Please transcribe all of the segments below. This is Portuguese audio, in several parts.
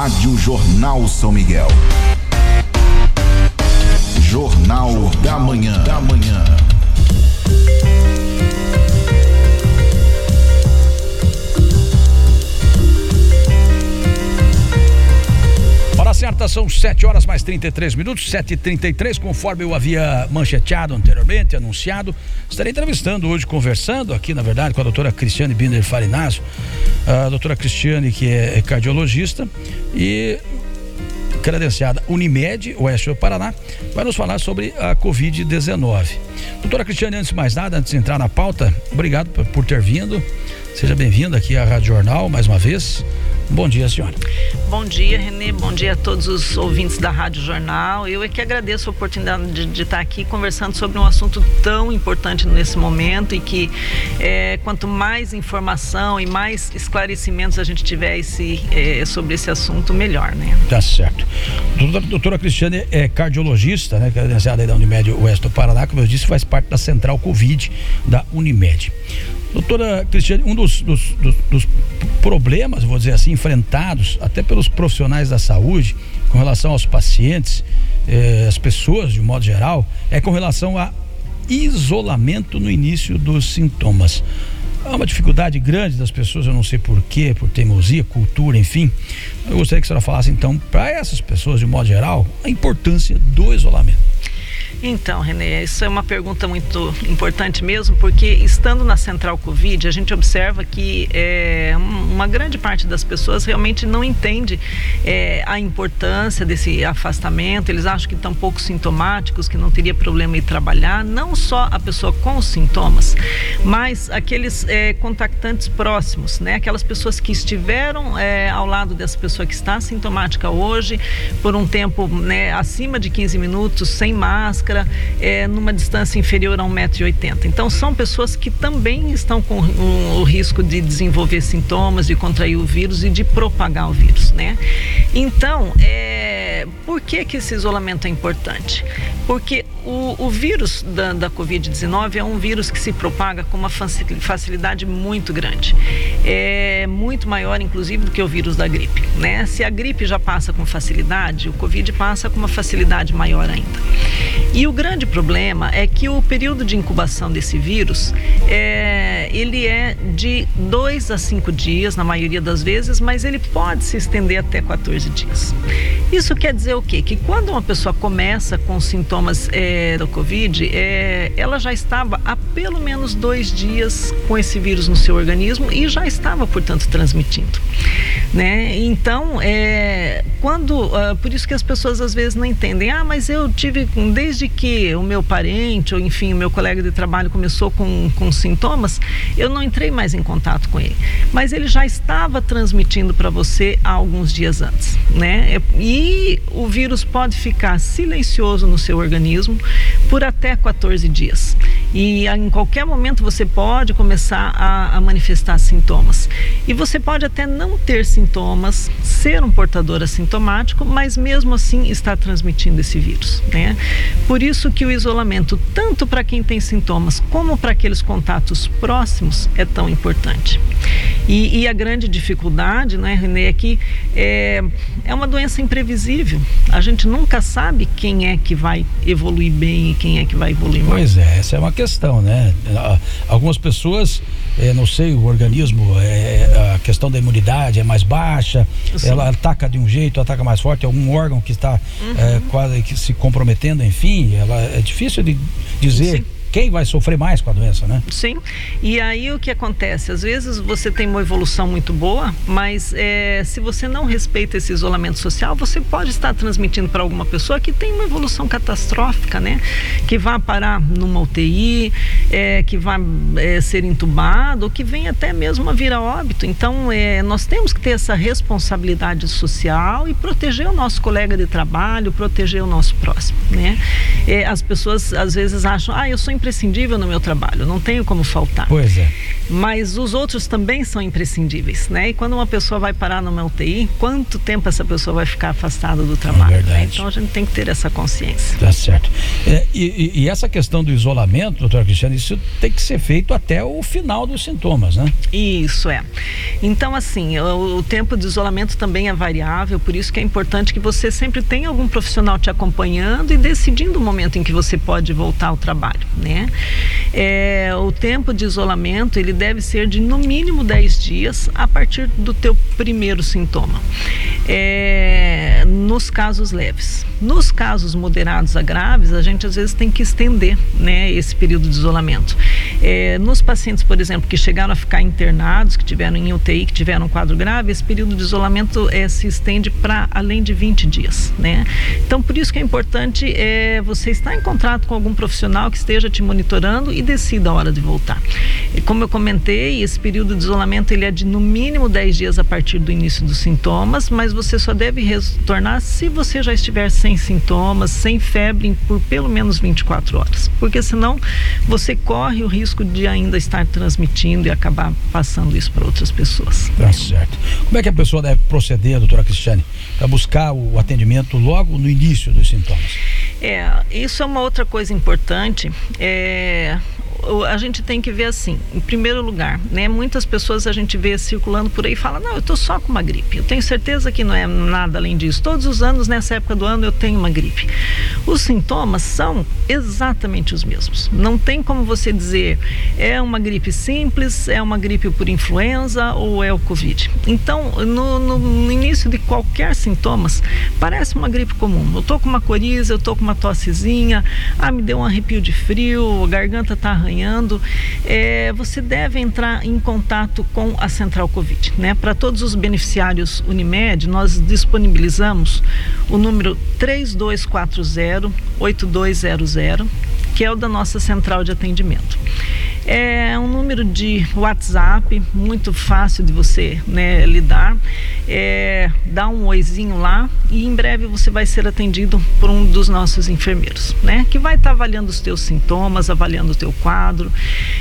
Rádio Jornal São Miguel. Jornal, Jornal da Manhã. Da manhã. Certa são 7 horas mais 33 minutos, 7h33, conforme eu havia mancheteado anteriormente, anunciado. Estarei entrevistando hoje, conversando aqui, na verdade, com a doutora Cristiane Binder Farinazzo, a doutora Cristiane, que é cardiologista e credenciada Unimed, Oeste do Paraná, vai nos falar sobre a Covid-19. Doutora Cristiane, antes de mais nada, antes de entrar na pauta, obrigado por ter vindo. Seja bem-vinda aqui à Rádio Jornal mais uma vez. Bom dia, senhora. Bom dia, Renê. Bom dia a todos os ouvintes da Rádio Jornal. Eu é que agradeço a oportunidade de, de estar aqui conversando sobre um assunto tão importante nesse momento e que é, quanto mais informação e mais esclarecimentos a gente tiver esse, é, sobre esse assunto, melhor, né? Tá certo. Doutora, doutora Cristiane é cardiologista, né? Credenciada da Unimed Oeste do Paraná, como eu disse, faz parte da Central Covid da Unimed. Doutora Cristiane, um dos, dos, dos, dos, problemas, vou dizer assim, enfrentados até pelos profissionais da saúde com relação aos pacientes, eh, as pessoas de um modo geral, é com relação a isolamento no início dos sintomas. Há uma dificuldade grande das pessoas, eu não sei porquê, por teimosia, cultura, enfim. Eu gostaria que a senhora falasse então, para essas pessoas, de um modo geral, a importância do isolamento. Então, Renê, isso é uma pergunta muito importante mesmo, porque estando na Central Covid, a gente observa que é, uma grande parte das pessoas realmente não entende é, a importância desse afastamento, eles acham que estão pouco sintomáticos, que não teria problema em trabalhar, não só a pessoa com os sintomas, mas aqueles é, contactantes próximos, né? aquelas pessoas que estiveram é, ao lado dessa pessoa que está sintomática hoje, por um tempo né, acima de 15 minutos, sem máscara máscara é, numa distância inferior a 1,80m. Então, são pessoas que também estão com o, o risco de desenvolver sintomas, de contrair o vírus e de propagar o vírus, né? Então, é, por que, que esse isolamento é importante? Porque o, o vírus da, da Covid-19 é um vírus que se propaga com uma facilidade muito grande. É muito maior, inclusive, do que o vírus da gripe. Né? Se a gripe já passa com facilidade, o Covid passa com uma facilidade maior ainda. E o grande problema é que o período de incubação desse vírus é, ele é de 2 a 5 dias, na maioria das vezes, mas ele pode se estender até 14 dias. Isso quer dizer o quê? Que quando uma pessoa começa com sintomas é, do Covid, é, ela já estava há pelo menos dois dias com esse vírus no seu organismo e já estava, portanto, transmitindo. Né? Então, é, quando, uh, por isso que as pessoas às vezes não entendem, ah, mas eu tive desde que o meu parente, ou enfim, o meu colega de trabalho começou com, com sintomas, eu não entrei mais em contato com ele. Mas ele já estava transmitindo para você há alguns dias antes, né? E o vírus pode ficar silencioso no seu organismo por até 14 dias. E em qualquer momento você pode começar a, a manifestar sintomas. E você pode até não ter sintomas, ser um portador assintomático, mas mesmo assim estar transmitindo esse vírus, né? Por isso que o isolamento, tanto para quem tem sintomas como para aqueles contatos próximos, é tão importante. E, e, a grande dificuldade, né, Renê, é que é, é uma doença imprevisível. A gente nunca sabe quem é que vai evoluir bem e quem é que vai evoluir mal. Pois é, essa é uma questão, né? Algumas pessoas, é, não sei, o organismo, é, a questão da imunidade é mais baixa, Sim. ela ataca de um jeito, ataca mais forte, algum órgão que está uhum. é, quase que se comprometendo, enfim ela é difícil de dizer. Sim quem vai sofrer mais com a doença, né? Sim. E aí o que acontece? Às vezes você tem uma evolução muito boa, mas é, se você não respeita esse isolamento social, você pode estar transmitindo para alguma pessoa que tem uma evolução catastrófica, né? Que vai parar numa UTI, é, que vai é, ser entubado, ou que vem até mesmo a vir a óbito. Então, é, nós temos que ter essa responsabilidade social e proteger o nosso colega de trabalho, proteger o nosso próximo, né? É, as pessoas às vezes acham, ah, eu sou imprescindível no meu trabalho, não tenho como faltar. Pois é. Mas os outros também são imprescindíveis, né? E quando uma pessoa vai parar numa UTI, quanto tempo essa pessoa vai ficar afastada do trabalho? É né? Então a gente tem que ter essa consciência. Tá certo. É, e, e, essa questão do isolamento, doutora Cristiane, isso tem que ser feito até o final dos sintomas, né? Isso é. Então, assim, o, o tempo de isolamento também é variável, por isso que é importante que você sempre tenha algum profissional te acompanhando e decidindo o momento em que você pode voltar ao trabalho, né? É, o tempo de isolamento, ele deve ser de no mínimo 10 dias a partir do teu primeiro sintoma. É, nos casos leves. Nos casos moderados a graves, a gente às vezes tem que estender né, esse período de isolamento. É, nos pacientes, por exemplo, que chegaram a ficar internados, que tiveram em UTI, que tiveram um quadro grave, esse período de isolamento é, se estende para além de 20 dias. Né? Então, por isso que é importante é, você estar em contato com algum profissional que esteja te monitorando e decida a hora de voltar. E como eu comentei, esse período de isolamento ele é de no mínimo 10 dias a partir do início dos sintomas, mas você só deve retornar se você já estiver sem sintomas, sem febre por pelo menos 24 horas, porque senão você corre o risco de ainda estar transmitindo e acabar passando isso para outras pessoas. Tá certo. Como é que a pessoa deve proceder, doutora Cristiane, para buscar o atendimento logo no início dos sintomas? É, isso é uma outra coisa importante. É, a gente tem que ver assim, em primeiro lugar, né? Muitas pessoas a gente vê circulando por aí e fala, não, eu estou só com uma gripe. Eu tenho certeza que não é nada além disso. Todos os anos, nessa época do ano, eu tenho uma gripe. Os sintomas são exatamente os mesmos. Não tem como você dizer é uma gripe simples, é uma gripe por influenza ou é o Covid. Então, no, no, no início de qualquer sintomas, parece uma gripe comum. Eu estou com uma coriza, eu estou com uma tossezinha, ah, me deu um arrepio de frio, a garganta está é, você deve entrar em contato com a Central Covid. Né? Para todos os beneficiários Unimed, nós disponibilizamos o número 3240 8200, que é o da nossa central de atendimento. É um número de WhatsApp muito fácil de você né, lidar. É, dá um oizinho lá e em breve você vai ser atendido por um dos nossos enfermeiros, né? Que vai estar tá avaliando os teus sintomas, avaliando o teu quadro,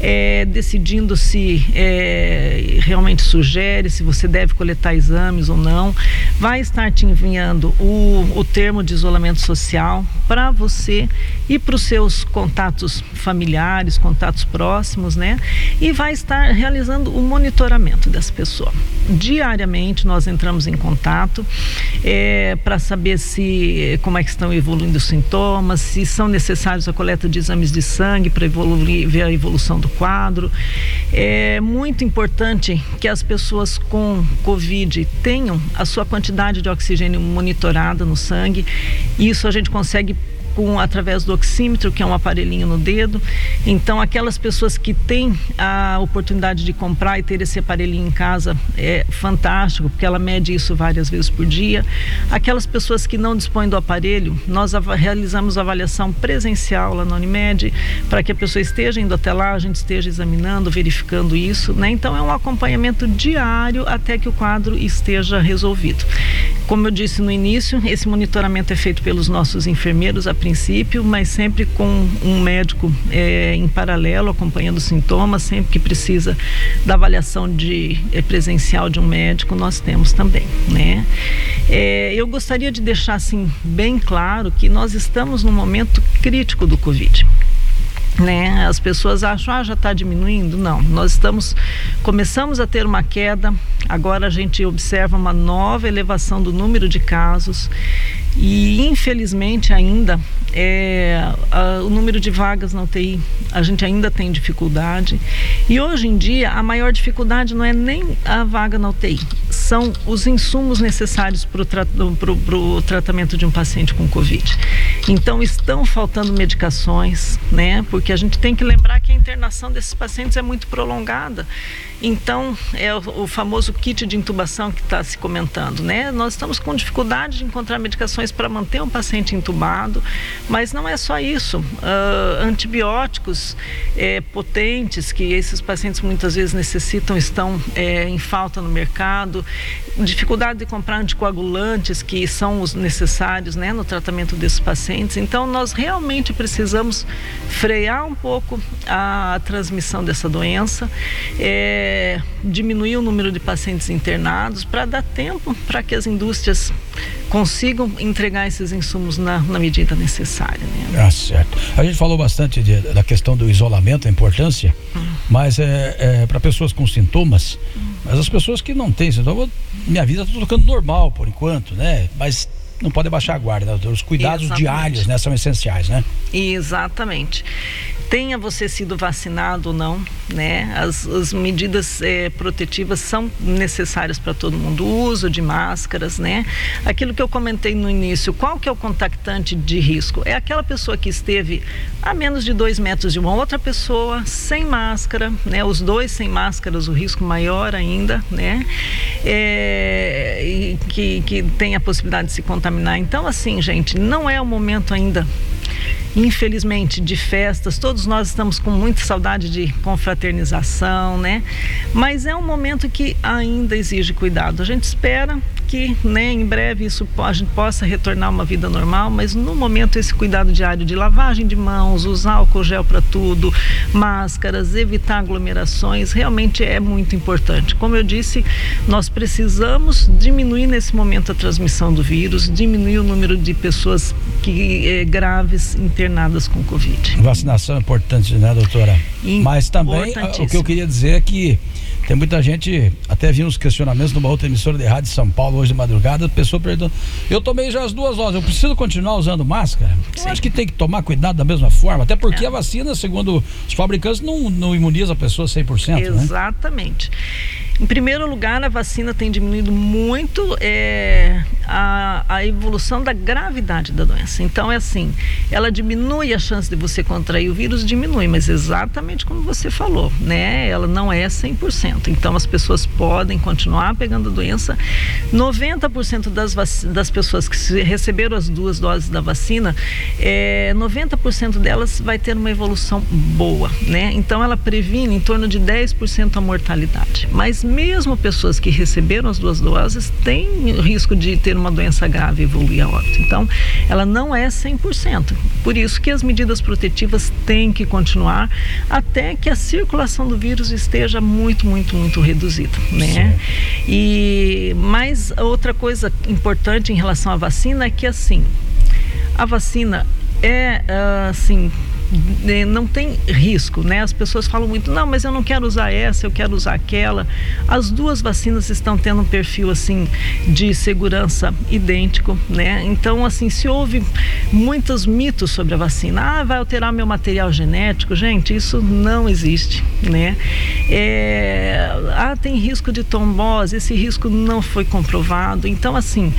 é, decidindo se é, realmente sugere, se você deve coletar exames ou não. Vai estar te enviando o, o termo de isolamento social para você e para os seus contatos familiares, contatos próximos, né? E vai estar realizando o monitoramento dessa pessoa. Diariamente nós entramos em contato é, para saber se como é que estão evoluindo os sintomas, se são necessários a coleta de exames de sangue para ver a evolução do quadro. É muito importante que as pessoas com Covid tenham a sua quantidade de oxigênio monitorada no sangue. Isso a gente consegue com através do oxímetro, que é um aparelhinho no dedo. Então, aquelas pessoas que têm a oportunidade de comprar e ter esse aparelhinho em casa é fantástico, porque ela mede isso várias vezes por dia. Aquelas pessoas que não dispõem do aparelho, nós realizamos avaliação presencial lá no Unimed, para que a pessoa esteja indo até lá, a gente esteja examinando, verificando isso, né? Então é um acompanhamento diário até que o quadro esteja resolvido. Como eu disse no início, esse monitoramento é feito pelos nossos enfermeiros a princípio, mas sempre com um médico é, em paralelo, acompanhando os sintomas, sempre que precisa da avaliação de, é, presencial de um médico, nós temos também. Né? É, eu gostaria de deixar assim, bem claro que nós estamos num momento crítico do Covid né? As pessoas acham, ah, já está diminuindo. Não, nós estamos, começamos a ter uma queda, agora a gente observa uma nova elevação do número de casos e infelizmente ainda é, a, o número de vagas na UTI a gente ainda tem dificuldade e hoje em dia a maior dificuldade não é nem a vaga na UTI são os insumos necessários para o tra tratamento de um paciente com Covid. Então estão faltando medicações, né? Porque a gente tem que lembrar que a internação desses pacientes é muito prolongada Então, é o, famoso kit de intubação que está se comentando, né? Nós estamos com dificuldade de encontrar medicações para manter um paciente entubado, mas não é só isso. Uh, antibióticos é, potentes que esses pacientes muitas vezes necessitam estão é, em falta no mercado, dificuldade de comprar anticoagulantes que são os necessários né, no tratamento desses pacientes. Então, nós realmente precisamos frear um pouco a transmissão dessa doença, é, diminuir o número de pacientes internados para dar tempo para que as indústrias consigam entregar esses insumos na, na medida necessária. Né? Ah, certo. A gente falou bastante de, da questão do isolamento, a importância, hum. mas é, é para pessoas com sintomas, hum. mas as pessoas que não têm sintomas, minha vida está tocando normal por enquanto, né? Mas não pode baixar a guarda. Os cuidados Exatamente. diários né, são essenciais, né? Exatamente tenha você sido vacinado ou não, né? As, as medidas é, protetivas são necessárias para todo mundo, o uso de máscaras, né? Aquilo que eu comentei no início, qual que é o contactante de risco? É aquela pessoa que esteve a menos de dois metros de uma outra pessoa, sem máscara, né? Os dois sem máscaras, o risco maior ainda, né? É, e que, que tem a possibilidade de se contaminar. Então, assim, gente, não é o momento ainda infelizmente, de festas. Todos nós estamos com muita saudade de confraternização, né? Mas é um momento que ainda exige cuidado. A gente espera que né, em breve isso a gente possa retornar uma vida normal, mas no momento esse cuidado diário de lavagem de mãos, usar álcool gel para tudo, máscaras, evitar aglomerações, realmente é muito importante. Como eu disse, nós precisamos diminuir nesse momento a transmissão do vírus, diminuir o número de pessoas que é, graves internadas com Covid. Vacinação é importante, né, doutora? Mas também o que eu queria dizer é que tem muita gente, até vi uns questionamentos numa outra emissora de rádio de São Paulo hoje de madrugada, a pessoa perguntando, eu tomei já as duas doses, eu preciso continuar usando máscara? Sim. Eu acho que tem que tomar cuidado da mesma forma, até porque é. a vacina, segundo os fabricantes, não, não imuniza a pessoa 100%, né? Exatamente. Né? Em primeiro lugar, a vacina tem diminuído muito é, a, a, evolução da gravidade da doença. Então, é assim, ela diminui a chance de você contrair o vírus, diminui, mas exatamente como você falou, né? Ela não é 100%. Então, as pessoas podem continuar pegando a doença. 90% das, das pessoas que receberam as duas doses da vacina, é, 90% delas vai ter uma evolução boa, né? Então, ela previne em torno de 10% a mortalidade. Mas mesmo pessoas que receberam as duas doses têm risco de ter uma doença grave e evoluir a óbito. Então, ela não é 100%. Por isso que as medidas protetivas têm que continuar até que a circulação do vírus esteja muito, muito, muito reduzida, né? E mais outra coisa importante em relação à vacina é que assim, a vacina é assim né, não tem risco, né? As pessoas falam muito, não, mas eu não quero usar essa, eu quero usar aquela. As duas vacinas estão tendo um perfil assim de segurança idêntico, né? Então, assim, se houve muitos mitos sobre a vacina, ah, vai alterar meu material genético, gente, isso não existe, né? É, ah, tem risco de trombose, esse risco não foi comprovado. Então, assim,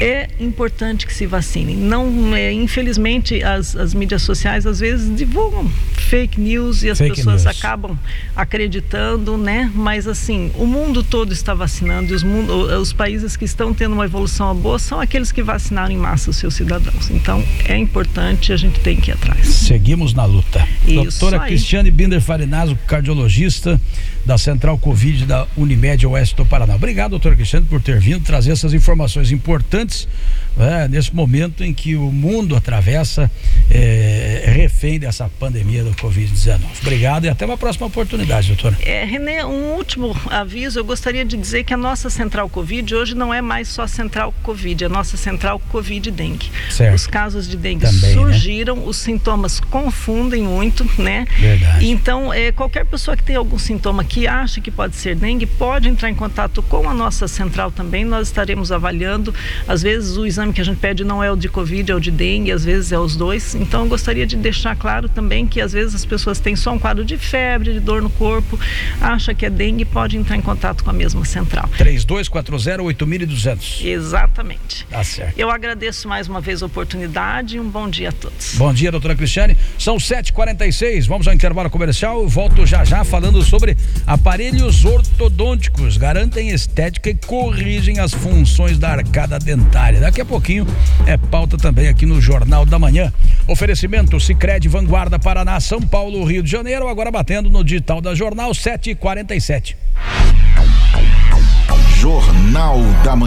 é importante que se vacinem. Não, é, infelizmente, as, as mídias sociais às vezes divulgam fake news e as fake pessoas news. acabam acreditando, né? Mas assim, o mundo todo está vacinando e os, mundo, os países que estão tendo uma evolução boa são aqueles que vacinaram em massa os seus cidadãos. Então, é importante, a gente tem que ir atrás. Seguimos na luta. Isso Doutora aí. Cristiane Binder Farinazzo, cardiologista da Central Covid da Unimed Oeste do Paraná. Obrigado, doutora Cristiane, por ter vindo trazer essas informações importantes né, nesse momento em que o mundo atravessa é, refém dessa pandemia do Covid-19. Obrigado e até uma próxima oportunidade, doutora. É, Renê, um último aviso, eu gostaria de dizer que a nossa Central Covid hoje não é mais só Central Covid, é a nossa Central Covid Dengue. Certo. Os casos de dengue Também, né? surgiram, né? os sintomas confundem muito, né? Verdade. Então, é, qualquer pessoa que tem algum sintoma que acha que pode ser dengue, pode entrar em contato com a nossa central também, nós estaremos avaliando, às vezes o exame que a gente pede não é o de Covid, é o de dengue, às vezes é os dois. Então, eu gostaria de deixar claro também que às vezes as pessoas têm só um quadro de febre, de dor no corpo, acha que é dengue, pode entrar em contato com a mesma central. 3240-8200. Exatamente. Tá certo. Eu agradeço mais uma vez a oportunidade e um bom dia a todos. Bom dia, doutora Cristiane. São 7h46, vamos ao intervalo comercial. Volto já já falando sobre aparelhos ortodônticos. Garantem estética e corrigem as funções da arcada dentária. Daqui a pouquinho é pauta também aqui no Jornal da Manhã. Oferecimento Sicredi Vanguarda Paraná, São Paulo, Rio de Janeiro, agora batendo no digital da Jornal 747. Jornal da Manhã.